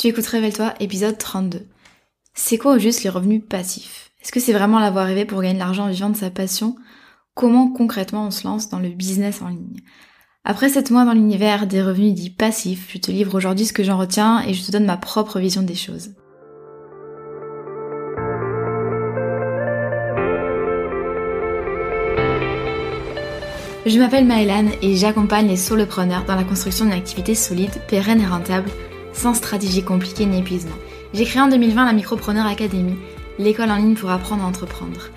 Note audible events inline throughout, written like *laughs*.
Tu écoutes Révèle-toi, épisode 32. C'est quoi au juste les revenus passifs? Est-ce que c'est vraiment l'avoir rêvé pour gagner de l'argent en vivant de sa passion? Comment concrètement on se lance dans le business en ligne? Après 7 mois dans l'univers des revenus dits passifs, je te livre aujourd'hui ce que j'en retiens et je te donne ma propre vision des choses. Je m'appelle Maëlan et j'accompagne les solopreneurs dans la construction d'une activité solide, pérenne et rentable sans stratégie compliquée ni épuisement. J'ai créé en 2020 la Micropreneur Academy, l'école en ligne pour apprendre à entreprendre.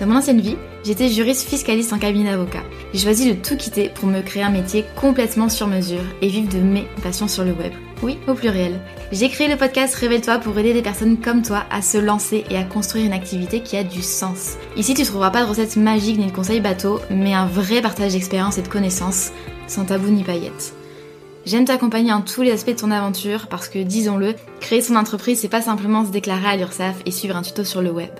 Dans mon ancienne vie, j'étais juriste fiscaliste en cabinet d'avocat. J'ai choisi de tout quitter pour me créer un métier complètement sur mesure et vivre de mes passions sur le web. Oui, au pluriel. J'ai créé le podcast Révèle-toi pour aider des personnes comme toi à se lancer et à construire une activité qui a du sens. Ici, tu trouveras pas de recettes magiques ni de conseils bateaux, mais un vrai partage d'expérience et de connaissances, sans tabou ni paillettes. J'aime t'accompagner en tous les aspects de ton aventure parce que, disons-le, créer son entreprise, c'est pas simplement se déclarer à l'URSSAF et suivre un tuto sur le web.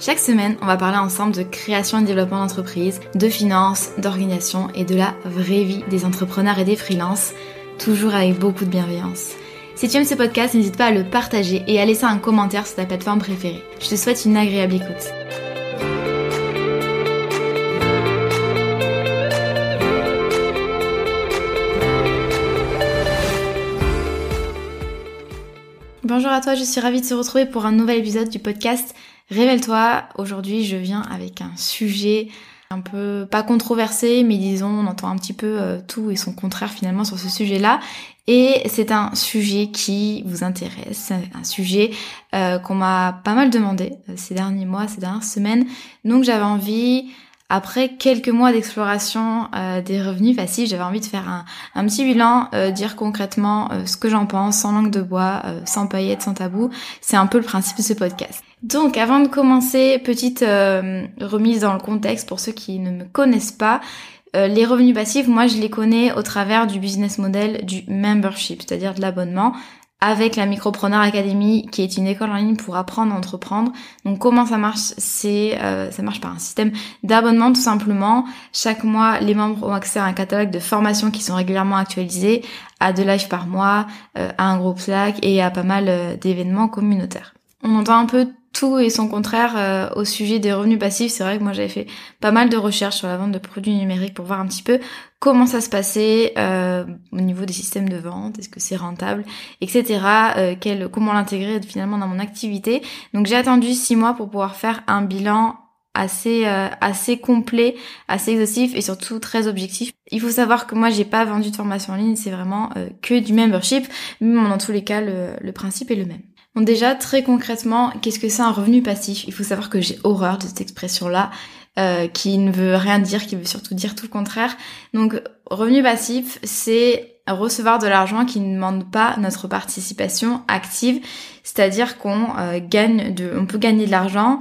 Chaque semaine, on va parler ensemble de création et développement d'entreprise, de finances, d'organisation et de la vraie vie des entrepreneurs et des freelances, toujours avec beaucoup de bienveillance. Si tu aimes ce podcast, n'hésite pas à le partager et à laisser un commentaire sur ta plateforme préférée. Je te souhaite une agréable écoute. Bonjour à toi, je suis ravie de se retrouver pour un nouvel épisode du podcast Révèle-toi. Aujourd'hui, je viens avec un sujet un peu pas controversé, mais disons, on entend un petit peu euh, tout et son contraire finalement sur ce sujet-là. Et c'est un sujet qui vous intéresse, un sujet euh, qu'on m'a pas mal demandé euh, ces derniers mois, ces dernières semaines. Donc j'avais envie après quelques mois d'exploration euh, des revenus passifs, j'avais envie de faire un, un petit bilan, euh, dire concrètement euh, ce que j'en pense, sans langue de bois, sans paillettes, sans tabou. C'est un peu le principe de ce podcast. Donc avant de commencer, petite remise dans le contexte pour ceux qui ne me connaissent pas. les revenus passifs, moi je les connais au travers du business model du membership, c'est-à-dire de l'abonnement avec la Micropreneur Academy, qui est une école en ligne pour apprendre à entreprendre. Donc comment ça marche C'est euh, ça marche par un système d'abonnement tout simplement. Chaque mois, les membres ont accès à un catalogue de formations qui sont régulièrement actualisées, à deux lives par mois, euh, à un groupe Slack et à pas mal euh, d'événements communautaires. On entend un peu tout et son contraire euh, au sujet des revenus passifs. C'est vrai que moi j'avais fait pas mal de recherches sur la vente de produits numériques pour voir un petit peu comment ça se passait euh, au niveau des systèmes de vente, est-ce que c'est rentable, etc. Euh, comment l'intégrer finalement dans mon activité. Donc j'ai attendu six mois pour pouvoir faire un bilan assez assez complet, assez exhaustif et surtout très objectif. Il faut savoir que moi j'ai pas vendu de formation en ligne, c'est vraiment que du membership, mais dans tous les cas le principe est le même. Bon déjà très concrètement, qu'est-ce que c'est un revenu passif? Il faut savoir que j'ai horreur de cette expression-là, euh, qui ne veut rien dire, qui veut surtout dire tout le contraire. Donc revenu passif, c'est recevoir de l'argent qui ne demande pas notre participation active, c'est-à-dire qu'on euh, gagne on peut gagner de l'argent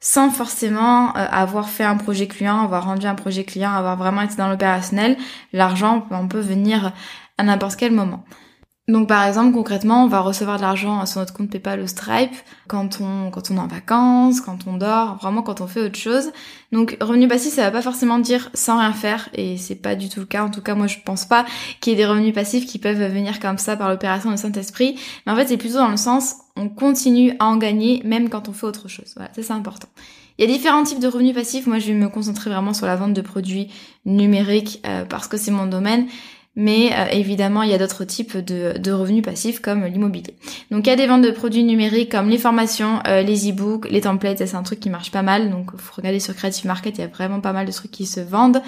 sans forcément euh, avoir fait un projet client, avoir rendu un projet client, avoir vraiment été dans l'opérationnel. L'argent, on peut venir à n'importe quel moment. Donc par exemple concrètement on va recevoir de l'argent sur notre compte PayPal ou Stripe quand on quand on est en vacances, quand on dort, vraiment quand on fait autre chose. Donc revenu passif ça va pas forcément dire sans rien faire et c'est pas du tout le cas. En tout cas moi je pense pas qu'il y ait des revenus passifs qui peuvent venir comme ça par l'opération de Saint-Esprit. Mais en fait c'est plutôt dans le sens on continue à en gagner même quand on fait autre chose. Voilà, ça c'est important. Il y a différents types de revenus passifs. Moi, je vais me concentrer vraiment sur la vente de produits numériques euh, parce que c'est mon domaine mais euh, évidemment il y a d'autres types de, revenus passifs comme l'immobilier. Donc il y a des ventes de produits numériques comme les formations, euh, les e-books, les templates, c'est un truc qui marche pas mal, donc faut regarder sur Creative Market, il y a vraiment pas mal de trucs qui se vendent.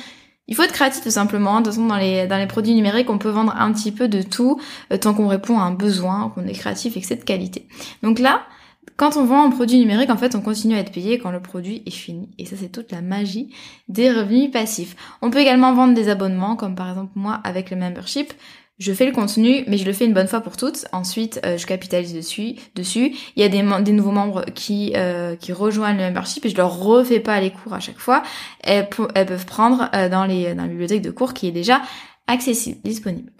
Il faut être créatif tout simplement. De toute façon, dans les, dans les produits numériques, on peut vendre un petit peu de tout euh, tant qu'on répond à un besoin, qu'on est créatif et que c'est de qualité. Donc là, quand on vend un produit numérique, en fait, on continue à être payé quand le produit est fini. Et ça, c'est toute la magie des revenus passifs. On peut également vendre des abonnements, comme par exemple moi avec le membership. Je fais le contenu, mais je le fais une bonne fois pour toutes. Ensuite, euh, je capitalise dessus. Il y a des, nouveaux membres qui euh, qui rejoignent le membership et je leur refais pas les cours à chaque fois. Elles, peuvent prendre euh, dans la bibliothèque de cours qui est déjà accessible, disponible.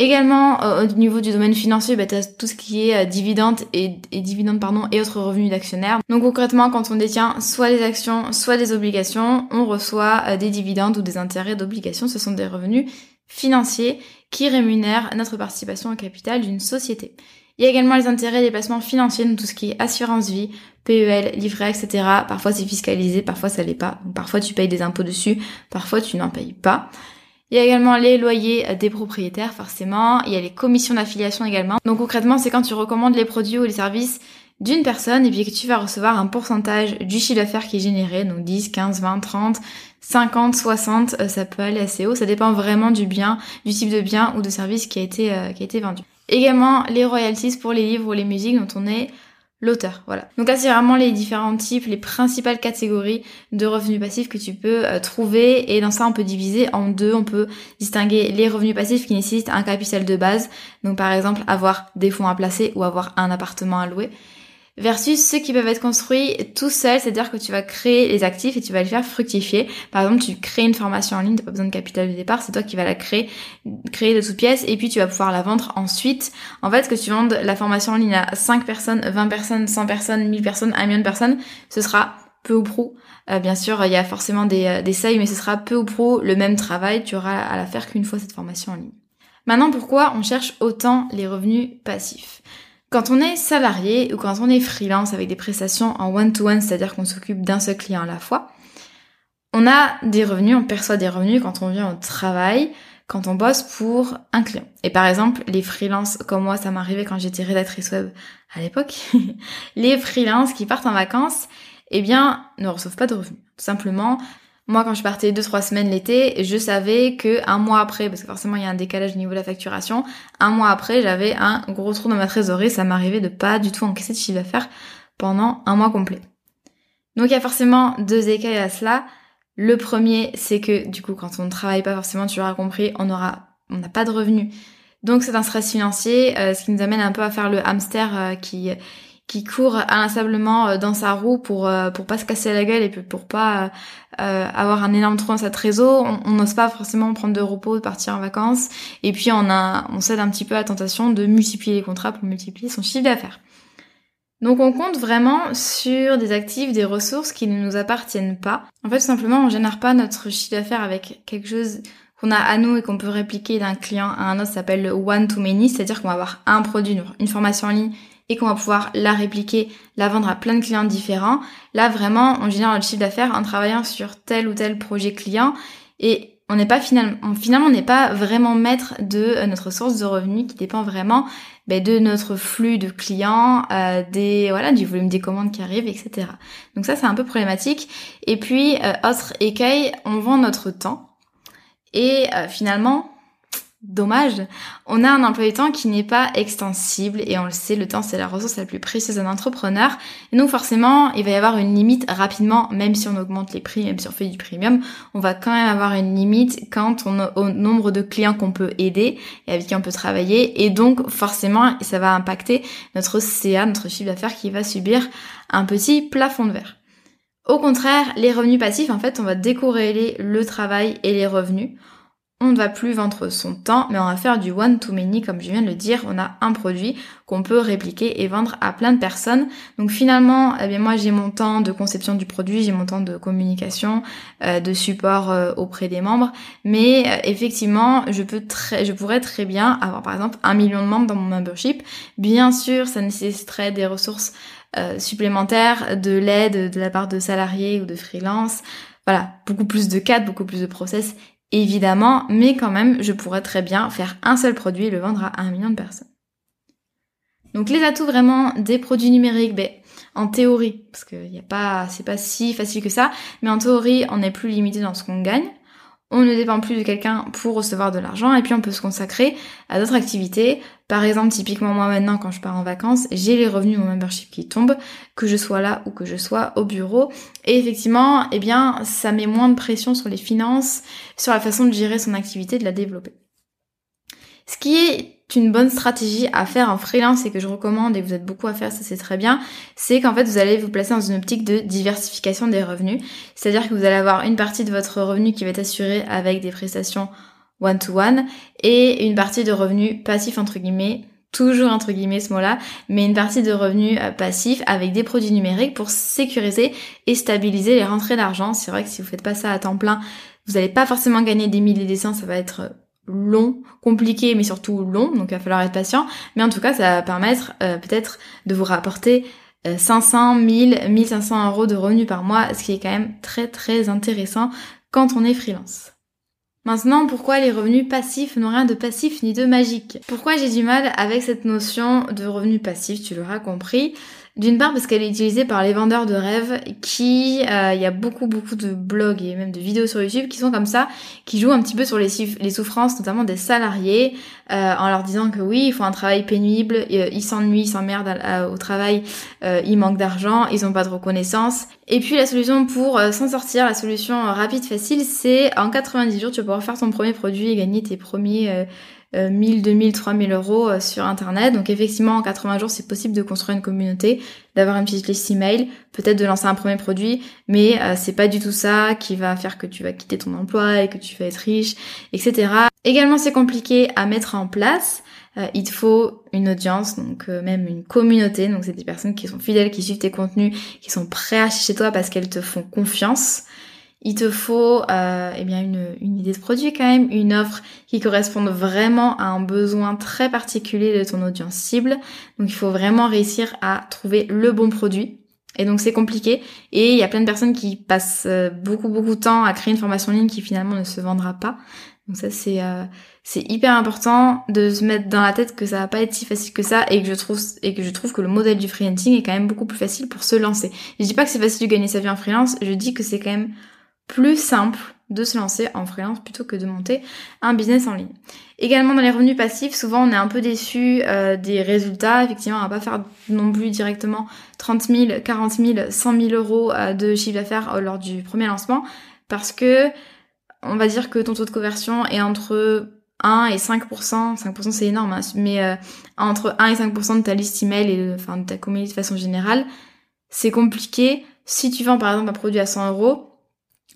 Également, euh, au niveau du domaine financier, bah, tu as tout ce qui est euh, dividendes et, et pardon, et autres revenus d'actionnaires. Donc concrètement, quand on détient soit les actions, soit des obligations, on reçoit euh, des dividendes ou des intérêts d'obligations. Ce sont des revenus financiers qui rémunèrent notre participation au capital d'une société. Il y a également les intérêts des placements financiers, donc tout ce qui est assurance vie, PEL, livret, etc. Parfois c'est fiscalisé, parfois ça l'est pas. Parfois tu payes des impôts dessus, parfois tu n'en payes pas. Il y a également les loyers des propriétaires, forcément. Il y a les commissions d'affiliation également. Donc concrètement, c'est quand tu recommandes les produits ou les services d'une personne et puis que tu vas recevoir un pourcentage du chiffre d'affaires qui est généré, donc 10, 15, 20, 30, 50, 60, ça peut aller assez haut, ça dépend vraiment du bien, du type de bien ou de service qui a été, euh, qui a été vendu. Également les royalties pour les livres ou les musiques dont on est l'auteur. Voilà. Donc là, c'est vraiment les différents types, les principales catégories de revenus passifs que tu peux euh, trouver. Et dans ça, on peut diviser en deux. On peut distinguer les revenus passifs qui nécessitent un capital de base. Donc par exemple, avoir des fonds à placer ou avoir un appartement à louer versus ceux qui peuvent être construits tout seul, c'est-à-dire que tu vas créer les actifs et tu vas les faire fructifier. Par exemple, tu crées une formation en ligne, t'as pas besoin de capital de départ, c'est toi qui vas la créer, créer de toutes pièces et puis tu vas pouvoir la vendre ensuite. En fait, que tu vendes la formation en ligne à 5 personnes, 20 personnes, 100 personnes, 1000 personnes, 1 million de personnes, ce sera peu ou prou. Euh, bien sûr, il y a forcément des, euh, des seuils, mais ce sera peu ou prou le même travail, tu auras à la faire qu'une fois cette formation en ligne. Maintenant, pourquoi on cherche autant les revenus passifs? Quand on est salarié ou quand on est freelance avec des prestations en one-to-one, cest à dire qu'on s'occupe d'un seul client à la fois, on a des revenus, on perçoit des revenus quand on vient au travail, quand on bosse pour un client. Et par exemple, les freelances comme moi, ça m'arrivait quand j'étais rédactrice web à l'époque, *laughs* les freelances qui partent en vacances, eh bien, ne reçoivent pas de revenus. Tout simplement, moi, quand je partais deux trois semaines l'été, je savais que un mois après, parce que forcément il y a un décalage au niveau de la facturation, un mois après, j'avais un gros trou dans ma trésorerie. Ça m'arrivait de pas du tout encaisser de chiffre d'affaires pendant un mois complet. Donc il y a forcément deux écueils à cela. Le premier, c'est que du coup, quand on ne travaille pas forcément, tu l'auras compris, on aura, on n'a pas de revenus. Donc c'est un stress financier, euh, ce qui nous amène un peu à faire le hamster euh, qui qui court inlassablement euh, dans sa roue pour euh, pour pas se casser la gueule et pour pas euh, avoir un énorme trou dans sa trésor. On n'ose pas forcément prendre de repos, de partir en vacances. Et puis on a on cède un petit peu à la tentation de multiplier les contrats pour multiplier son chiffre d'affaires. Donc on compte vraiment sur des actifs, des ressources qui ne nous appartiennent pas. En fait, tout simplement, on génère pas notre chiffre d'affaires avec quelque chose qu'on a à nous et qu'on peut répliquer d'un client à un autre, ça s'appelle le one to many, c'est-à-dire qu'on va avoir un produit, une formation en ligne et qu'on va pouvoir la répliquer, la vendre à plein de clients différents. Là, vraiment, on génère notre chiffre d'affaires en travaillant sur tel ou tel projet client et on n'est pas finalement, finalement, on n'est pas vraiment maître de euh, notre source de revenus qui dépend vraiment ben, de notre flux de clients, euh, des voilà, du volume des commandes qui arrivent, etc. Donc ça, c'est un peu problématique. Et puis, euh, autre écueil, on vend notre temps. Et finalement, Dommage, on a un emploi du temps qui n'est pas extensible et on le sait, le temps c'est la ressource la plus précieuse d'un entrepreneur. Et donc forcément, il va y avoir une limite rapidement, même si on augmente les prix, même si on fait du premium, on va quand même avoir une limite quant au, nombre de clients qu'on peut aider et avec qui on peut travailler. Et donc forcément, ça va impacter notre CA, notre chiffre d'affaires qui va subir un petit plafond de verre. Au contraire, les revenus passifs, en fait, on va décorréler le travail et les revenus on ne va plus vendre son temps, mais on va faire du one-to-many, comme je viens de le dire. On a un produit qu'on peut répliquer et vendre à plein de personnes. Donc finalement, eh bien moi j'ai mon temps de conception du produit, j'ai mon temps de communication, euh, de support euh, auprès des membres, mais euh, effectivement, je peux très, je pourrais très bien avoir par exemple un million de membres dans mon membership. Bien sûr, ça nécessiterait des ressources supplémentaires, de l'aide de la part de salariés ou de freelance. Voilà, beaucoup plus de cadres, beaucoup plus de process évidemment, mais quand même, je pourrais très bien faire un seul produit et le vendre à un million de personnes. Donc les atouts vraiment des produits numériques, ben, en théorie, parce que y a pas, c'est pas si facile que ça, mais en théorie, on est plus limité dans ce qu'on gagne on ne dépend plus de quelqu'un pour recevoir de l'argent et puis on peut se consacrer à d'autres activités. Par exemple, typiquement moi maintenant quand je pars en vacances, j'ai les revenus de mon membership qui tombent, que je sois là ou que je sois au bureau. Et effectivement, eh bien, ça met moins de pression sur les finances, sur la façon de gérer son activité, de la développer. Ce qui est une bonne stratégie à faire en freelance et que je recommande et vous êtes beaucoup à faire, ça c'est très bien, c'est qu'en fait vous allez vous placer dans une optique de diversification des revenus. C'est-à-dire que vous allez avoir une partie de votre revenu qui va être assurée avec des prestations one-to-one et une partie de revenus passifs entre guillemets toujours entre guillemets ce mot-là, mais une partie de revenus euh, passifs avec des produits numériques pour sécuriser et stabiliser les rentrées d'argent. C'est vrai que si vous faites pas ça à temps plein, vous n'allez pas forcément gagner des milliers et des cents, ça va être long, compliqué, mais surtout long, donc il va falloir être patient. Mais en tout cas, ça va permettre euh, peut-être de vous rapporter 500, 1000, 1500 euros de revenus par mois, ce qui est quand même très très intéressant quand on est freelance. Maintenant, pourquoi les revenus passifs n'ont rien de passif ni de magique? Pourquoi j'ai du mal avec cette notion de revenus passifs, tu l'auras compris d'une part parce qu'elle est utilisée par les vendeurs de rêves qui, euh, il y a beaucoup beaucoup de blogs et même de vidéos sur YouTube qui sont comme ça, qui jouent un petit peu sur les, souffrances notamment des salariés euh, en leur disant que oui, ils font un travail pénible, euh, ils s'ennuient, ils s'emmerdent au travail, ils manquent d'argent, ils ont pas de reconnaissance. Et puis la solution pour s'en sortir, la solution rapide facile, c'est en 90 jours tu vas pouvoir faire ton premier produit et gagner tes premiers 1000, 2000, 3000 euros euh, sur internet. Donc effectivement, en 80 jours, c'est possible de construire une communauté, d'avoir une petite liste email, peut-être de lancer un premier produit, mais euh, c'est pas du tout ça qui va faire que tu vas quitter ton emploi et que tu vas être riche, etc. Également, c'est compliqué à mettre en place. Euh, il te faut une audience, donc même une communauté. Donc c'est des personnes qui sont fidèles, qui suivent tes contenus, qui sont prêts à acheter chez toi parce qu'elles te font confiance il te faut euh, eh bien une, idée de produit quand même, une offre qui corresponde vraiment à un besoin très particulier de ton audience cible. Donc il faut vraiment réussir à trouver le bon produit. Et donc c'est compliqué. Et il y a plein de personnes qui passent euh, beaucoup beaucoup de temps à créer une formation en ligne qui finalement ne se vendra pas. Donc ça c'est euh, c'est hyper important de se mettre dans la tête que ça va pas être si facile que ça et que je trouve et que je trouve que le modèle du freelancing est quand même beaucoup plus facile pour se lancer. Je dis pas que c'est facile de gagner sa vie en freelance, je dis que c'est quand même plus simple de se lancer en freelance plutôt que de monter un business en ligne. Également dans les revenus passifs, souvent on est un peu déçu euh, des résultats. Effectivement, on va pas faire non plus directement 30 000, 40 000, 100 000 euros euh, de chiffre d'affaires euh, lors du premier lancement parce que on va dire que ton taux de conversion est entre 1 et 5%, 5% c'est énorme, hein, mais entre 1 et 5% de ta liste email et de, ta communauté de façon générale, c'est compliqué. Si tu vends par exemple un produit à 100 euros,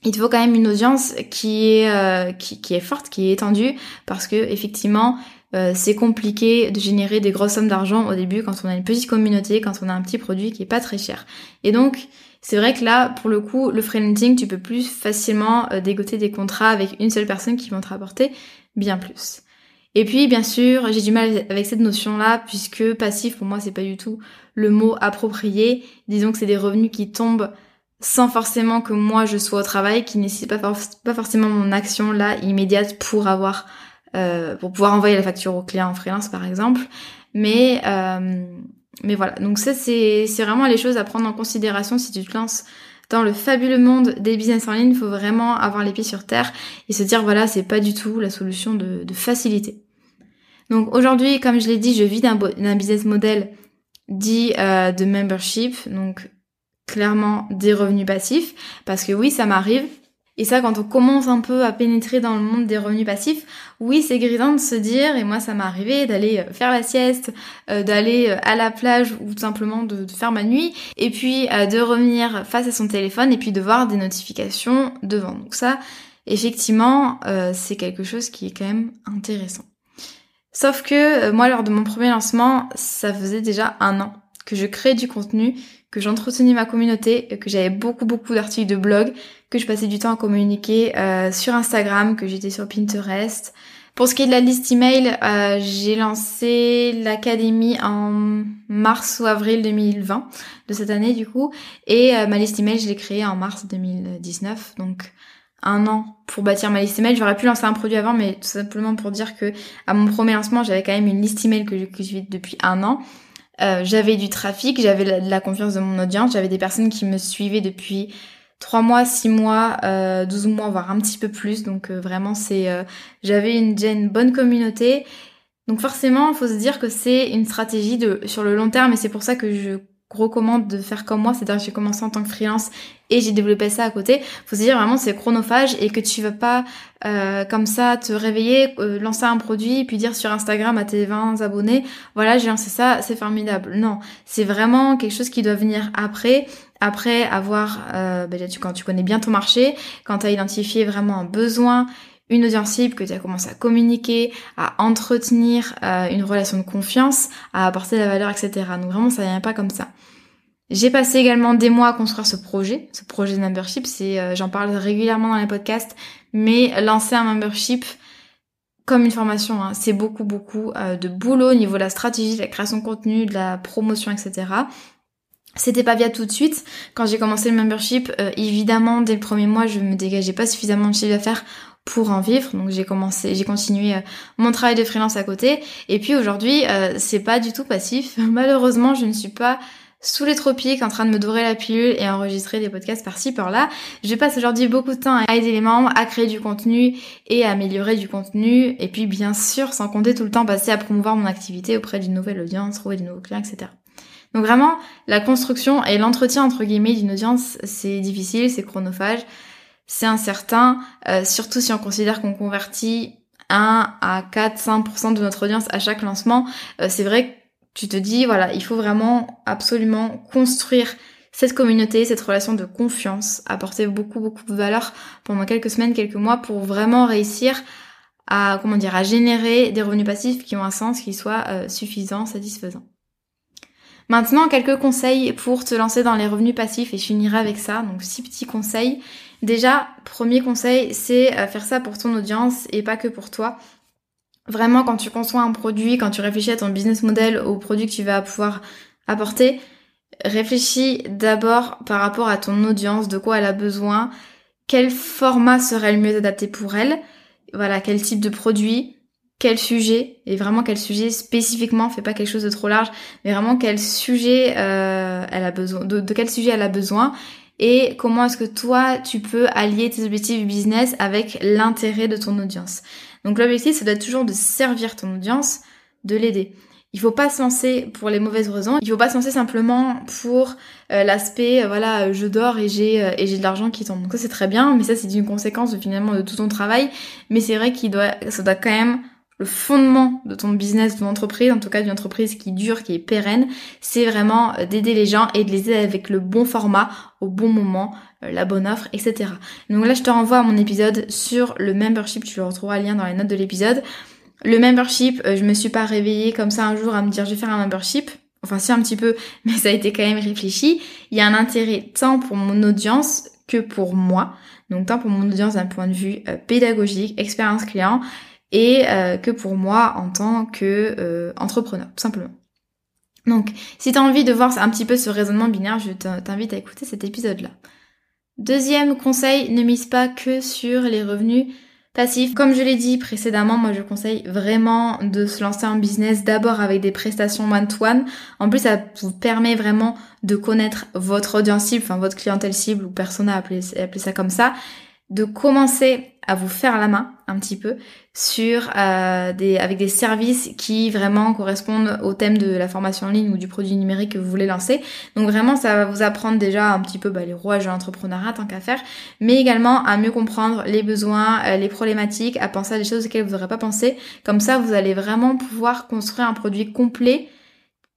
il te faut quand même une audience qui est euh, qui, est forte, qui est étendue, parce que effectivement euh, c'est compliqué de générer des grosses sommes d'argent au début quand on a une petite communauté, quand on a un petit produit qui est pas très cher. Et donc c'est vrai que là, pour le coup, le freelancing, tu peux plus facilement euh, dégoter des contrats avec une seule personne qui vont te rapporter bien plus. Et puis, bien sûr, j'ai du mal avec cette notion-là, puisque passif, pour moi, c'est pas du tout le mot approprié. Disons que c'est des revenus qui tombent sans forcément que moi je sois au travail, qui nécessite pas, forcément mon action là immédiate pour avoir euh, pour pouvoir envoyer la facture au client en freelance par exemple. Mais euh, mais voilà, donc ça c'est c'est vraiment les choses à prendre en considération si tu te lances dans le fabuleux monde des business en ligne, il faut vraiment avoir les pieds sur terre et se dire voilà, c'est pas du tout la solution de, de facilité. Donc aujourd'hui, comme je l'ai dit, je vis d'un business model dit euh, de membership, donc clairement des revenus passifs, parce que oui, ça m'arrive. Et ça, quand on commence un peu à pénétrer dans le monde des revenus passifs, oui, c'est grisant de se dire, et moi ça m'est arrivé, d'aller euh, faire la sieste, euh, d'aller euh, à la plage ou tout simplement de, faire ma nuit, et puis de revenir face à son téléphone et puis de voir des notifications devant. Donc ça, effectivement, c'est quelque chose qui est quand même intéressant. Sauf que moi, lors de mon premier lancement, ça faisait déjà un an que je crée du contenu, que j'entretenais ma communauté, que j'avais beaucoup beaucoup d'articles de blog, que je passais du temps à communiquer euh, sur Instagram, que j'étais sur Pinterest. Pour ce qui est de la liste email, euh, j'ai lancé l'académie en mars ou avril 2020 de cette année du coup, et euh, ma liste email je l'ai créée en mars 2019, donc un an pour bâtir ma liste email. J'aurais pu lancer un produit avant, mais tout simplement pour dire que à mon premier lancement, j'avais quand même une liste email que je cultivais depuis un an. Euh, j'avais du trafic, j'avais la, la, confiance de mon audience, j'avais des personnes qui me suivaient depuis 3 mois, 6 mois, euh, 12 mois, voire un petit peu plus. Donc euh, vraiment, c'est, euh, j'avais une, une bonne communauté. Donc forcément, il faut se dire que c'est une stratégie de sur le long terme et c'est pour ça que je recommande de faire comme moi, c'est-à-dire que j'ai commencé en tant que freelance et j'ai développé ça à côté. Faut se dire vraiment c'est chronophage et que tu vas pas euh, comme ça te réveiller, euh, lancer un produit puis dire sur Instagram à tes 20 abonnés, voilà j'ai lancé ça, c'est formidable. Non, c'est vraiment quelque chose qui doit venir après, après avoir, euh, ben, quand tu connais bien ton marché, quand tu as identifié vraiment un besoin, une audience cible, que tu as commencé à communiquer, à entretenir euh, une relation de confiance, à apporter de la valeur, etc. Donc vraiment, ça vient pas comme ça. J'ai passé également des mois à construire ce projet, ce projet de membership. C'est, euh, j'en parle régulièrement dans les podcasts, mais lancer un membership comme une formation, hein. c'est beaucoup beaucoup de boulot au niveau de la stratégie, de la création de contenu, de la promotion, etc. C'était pas via tout de suite. Quand j'ai commencé le membership, évidemment, dès le premier mois, je me dégageais pas suffisamment de chiffre d'affaires pour en vivre. Donc j'ai commencé, j'ai continué euh, mon travail de freelance à côté. Et puis aujourd'hui, euh, c'est pas du tout passif. *laughs* Malheureusement, je ne suis pas sous les tropiques en train de me dorer la pilule et enregistrer des podcasts par-ci par-là. Je passe aujourd'hui beaucoup de temps à aider les membres à créer du contenu et à améliorer du contenu. Et puis bien sûr, sans compter tout le temps passer à promouvoir mon activité auprès d'une nouvelle audience, trouver de nouveaux clients, etc. Donc vraiment, la construction et l'entretien entre guillemets d'une audience, c'est difficile, c'est chronophage c'est incertain, euh, surtout si on considère qu'on convertit 1 à 4, 5% de notre audience à chaque lancement. Euh, c'est vrai que tu te dis, voilà, il faut vraiment absolument construire cette communauté, cette relation de confiance, apporter beaucoup, beaucoup de valeur pendant quelques semaines, quelques mois pour vraiment réussir à, comment dire, à générer des revenus passifs qui ont un sens, qui soient euh, suffisants, satisfaisants. Maintenant, quelques conseils pour te lancer dans les revenus passifs et je finirai avec ça. Donc, six petits conseils. Déjà, premier conseil, c'est euh, faire ça pour ton audience et pas que pour toi. Vraiment, quand tu conçois un produit, quand tu réfléchis à ton business model, au produit que tu vas pouvoir apporter, réfléchis d'abord par rapport à ton audience, de quoi elle a besoin, quel format serait le mieux adapté pour elle, voilà, quel type de produit, quel sujet, et vraiment quel sujet spécifiquement, fais pas quelque chose de trop large, mais vraiment quel sujet euh, elle a besoin, de, quel sujet elle a besoin, et comment est-ce que toi tu peux allier tes objectifs business avec l'intérêt de ton audience? Donc l'objectif, ça doit être toujours de servir ton audience, de l'aider. Il faut pas se pour les mauvaises raisons. Il faut pas se simplement pour euh, l'aspect, euh, voilà, je dors et j'ai et j'ai de l'argent qui tombe. Donc ça c'est très bien, mais ça c'est une conséquence finalement de tout ton travail. Mais c'est vrai qu'il doit, ça doit quand même le fondement de ton business, de ton entreprise, en tout cas d'une entreprise qui dure, qui est pérenne, c'est vraiment euh, d'aider les gens et de les aider avec le bon format, au bon moment, euh, la bonne offre, etc. Donc là, je te renvoie à mon épisode sur le membership, tu le retrouveras le lien dans les notes de l'épisode. Le membership, euh, je me suis pas réveillée comme ça un jour à me dire je vais faire un membership. Enfin si un petit peu, *laughs* mais ça a été quand même réfléchi. Il y a un intérêt tant pour mon audience que pour moi. Donc tant pour mon audience d'un point de vue pédagogique, expérience client, et euh, que pour moi en tant que euh, entrepreneur, tout simplement. Donc, si tu as envie de voir un petit peu ce raisonnement binaire, je t'invite à écouter cet épisode-là. Deuxième conseil, ne mise pas que sur les revenus passifs. Comme je l'ai dit précédemment, moi je conseille vraiment de se lancer en business d'abord avec des prestations one-to-one. En plus, ça vous permet vraiment de connaître votre audience cible, enfin votre clientèle cible ou persona, appelez, appelez ça comme ça, de commencer à vous faire la main un petit peu sur euh, des avec des services qui vraiment correspondent au thème de la formation en ligne ou du produit numérique que vous voulez lancer. Donc vraiment ça va vous apprendre déjà un petit peu bah, les rouages de l'entrepreneuriat tant qu'à faire, mais également à mieux comprendre les besoins, euh, les problématiques, à penser à des choses auxquelles vous n'aurez pas pensé. Comme ça vous allez vraiment pouvoir construire un produit complet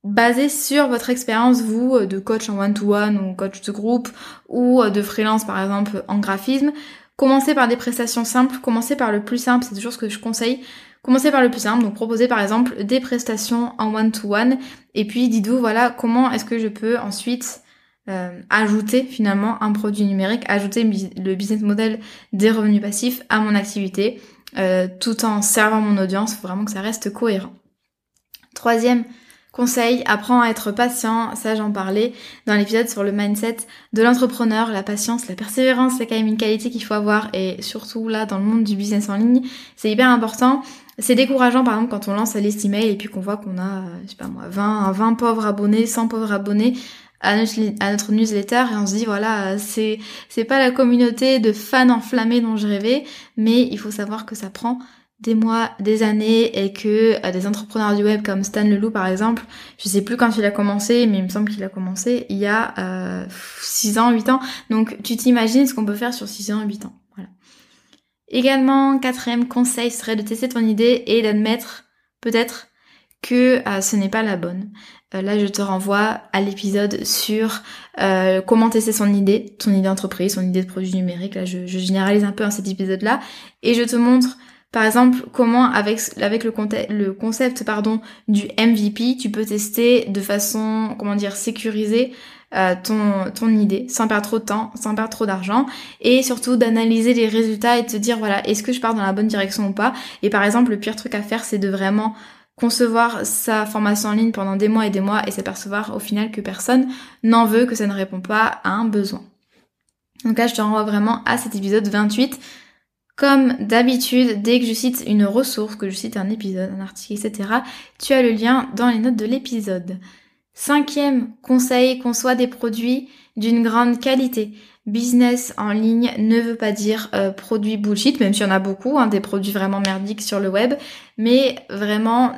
basé sur votre expérience, vous, de coach en one-to-one ou coach de groupe ou de freelance par exemple en graphisme Commencez par des prestations simples, commencez par le plus simple, c'est toujours ce que je conseille. Commencez par le plus simple, donc proposez par exemple des prestations en one-to-one, et puis dites-vous voilà comment est-ce que je peux ensuite euh, ajouter finalement un produit numérique, ajouter le business model des revenus passifs à mon activité, euh, tout en servant mon audience, faut vraiment que ça reste cohérent. Troisième Conseil, apprends à être patient, ça j'en parlais dans l'épisode sur le mindset de l'entrepreneur, la patience, la persévérance, c'est quand même une qualité qu'il faut avoir et surtout là dans le monde du business en ligne, c'est hyper important. C'est décourageant par exemple quand on lance sa liste email et puis qu'on voit qu'on a, je sais pas moi, 20, 20 pauvres abonnés, 100 pauvres abonnés à notre, newsletter et on se dit voilà, c'est, c'est pas la communauté de fans enflammés dont je rêvais, mais il faut savoir que ça prend des mois, des années et que euh, des entrepreneurs du web comme Stan Leloup par exemple, je sais plus quand il a commencé, mais il me semble qu'il a commencé il y a euh, 6 ans, 8 ans. Donc tu t'imagines ce qu'on peut faire sur 6 ans, 8 ans. Voilà. Également, quatrième conseil serait de tester ton idée et d'admettre peut-être que euh, ce n'est pas la bonne. Euh, là, je te renvoie à l'épisode sur comment tester son idée, ton idée d'entreprise, son idée de produit numérique. Là, je, je généralise un peu dans cet épisode-là et je te montre par exemple, comment avec, le, concept du MVP, tu peux tester de façon, comment dire, sécurisée euh, ton, idée sans perdre trop de temps, sans perdre trop d'argent et surtout d'analyser les résultats et te dire voilà, est-ce que je pars dans la bonne direction ou pas? Et par exemple, le pire truc à faire, c'est de vraiment concevoir sa formation en ligne pendant des mois et des mois et s'apercevoir au final que personne n'en veut, que ça ne répond pas à un besoin. Donc là, je te renvoie vraiment à cet épisode 28. Comme d'habitude, dès que je cite une ressource, que je cite un épisode, un article, etc., tu as le lien dans les notes de l'épisode. Cinquième conseil, conçoit des produits d'une grande qualité. Business en ligne ne veut pas dire euh, produit bullshit, même s'il y en a beaucoup, hein, des produits vraiment merdiques sur le web, mais vraiment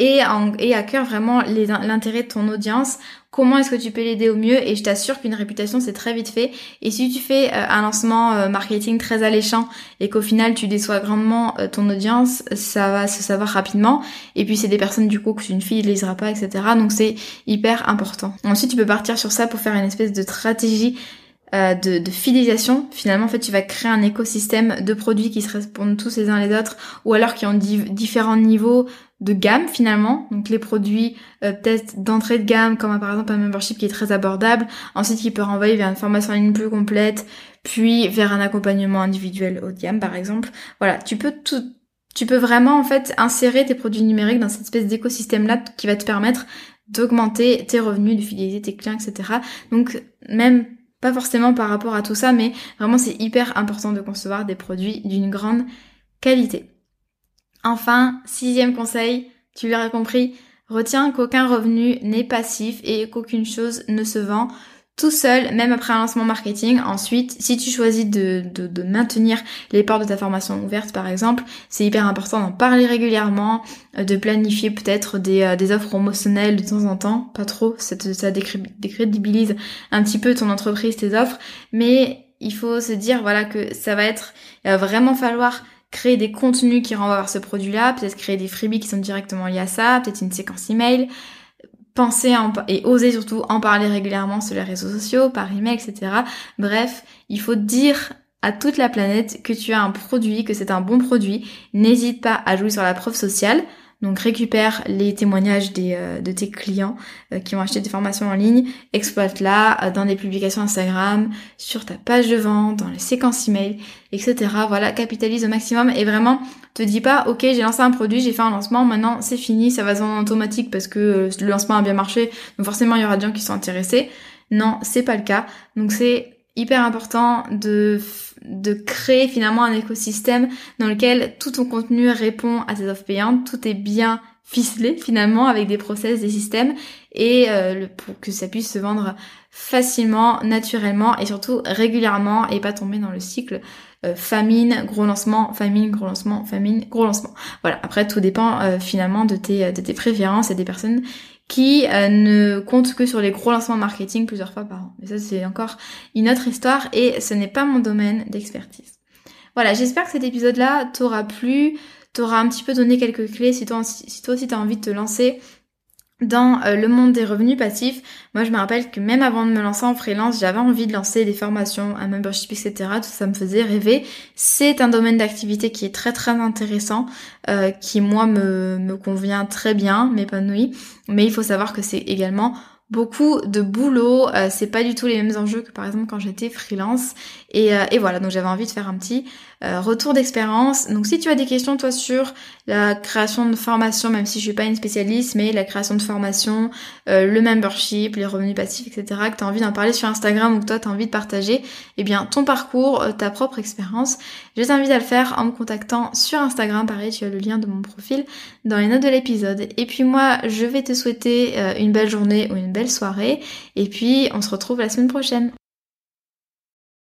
et, à cœur vraiment l'intérêt de ton audience. Comment est-ce que tu peux l'aider au mieux? Et je t'assure qu'une réputation c'est très vite fait. Et si tu fais euh, un lancement euh, marketing très alléchant et qu'au final tu déçois grandement euh, ton audience, ça va se savoir rapidement. Et puis c'est des personnes du coup que fille ne lisera pas, etc. Donc c'est hyper important. Ensuite tu peux partir sur ça pour faire une espèce de stratégie de, de, fidélisation. Finalement, en fait, tu vas créer un écosystème de produits qui se répondent tous les uns les autres, ou alors qui ont différents niveaux de gamme finalement. Donc les produits euh, peut-être d'entrée de gamme, comme par exemple un membership qui est très abordable, ensuite qui peut renvoyer vers une formation en ligne plus complète, puis vers un accompagnement individuel haut de gamme par exemple. Voilà, tu peux tout, tu peux vraiment en fait insérer tes produits numériques dans cette espèce d'écosystème là qui va te permettre d'augmenter tes revenus, de fidéliser tes clients, etc. Donc même pas forcément par rapport à tout ça, mais vraiment c'est hyper important de concevoir des produits d'une grande qualité. Enfin, sixième conseil, tu l'auras compris, retiens qu'aucun revenu n'est passif et qu'aucune chose ne se vend tout seul, même après un lancement marketing. Ensuite, si tu choisis de, de, maintenir les portes de ta formation ouvertes, par exemple, c'est hyper important d'en parler régulièrement, euh, de planifier peut-être des, euh, des offres promotionnelles de temps en temps, pas trop, ça, ça décrédibilise un petit peu ton entreprise, tes offres, mais il faut se dire voilà que ça va être, il va vraiment falloir créer des contenus qui renvoient vers ce produit-là, peut-être créer des freebies qui sont directement liés à ça, peut-être une séquence email, penser et oser surtout en parler régulièrement sur les réseaux sociaux, par email, etc. Bref, il faut dire à toute la planète que tu as un produit, que c'est un bon produit. N'hésite pas à jouer sur la preuve sociale. Donc récupère les témoignages des, euh, de tes clients euh, qui ont acheté des formations en ligne, exploite-la euh, dans des publications Instagram, sur ta page de vente, dans les séquences email, etc. Voilà, capitalise au maximum et vraiment te dis pas ok j'ai lancé un produit, j'ai fait un lancement, maintenant c'est fini, ça va se en automatique parce que le lancement a bien marché, donc forcément il y aura des gens qui sont intéressés. Non, c'est pas le cas. Donc c'est hyper important de, de créer finalement un écosystème dans lequel tout ton contenu répond à tes offres payantes, tout est bien ficelé finalement avec des process, des systèmes et euh, pour que ça puisse se vendre facilement, naturellement et surtout régulièrement et pas tomber dans le cycle euh, famine, gros lancement, famine, gros lancement, famine, gros lancement. Voilà, après tout dépend euh, finalement de tes, de tes préférences et des personnes qui euh, ne compte que sur les gros lancements marketing plusieurs fois par an. Mais ça, c'est encore une autre histoire et ce n'est pas mon domaine d'expertise. Voilà, j'espère que cet épisode-là t'aura plu, t'aura un petit peu donné quelques clés si toi, si toi aussi t'as envie de te lancer dans euh, le monde des revenus passifs, moi je me rappelle que même avant de me lancer en freelance, j'avais envie de lancer des formations, un membership, etc. Tout ça me faisait rêver. C'est un domaine d'activité qui est très très intéressant, euh, qui moi me, me convient très bien, m'épanouit. Mais il faut savoir que c'est également beaucoup de boulot, euh, c'est pas du tout les mêmes enjeux que par exemple quand j'étais freelance et, et voilà donc j'avais envie de faire un petit euh, retour d'expérience. Donc si tu as des questions toi sur la création de formation, même si je suis pas une spécialiste, mais la création de formation, euh, le membership, les revenus passifs, etc., que tu as envie d'en parler sur Instagram ou que toi tu as envie de partager, eh bien ton parcours, euh, ta propre expérience, je t'invite à le faire en me contactant sur Instagram. Pareil, tu as le lien de mon profil dans les notes de l'épisode. Et puis moi, je vais te souhaiter une belle journée ou une belle soirée. Et puis on se retrouve la semaine prochaine.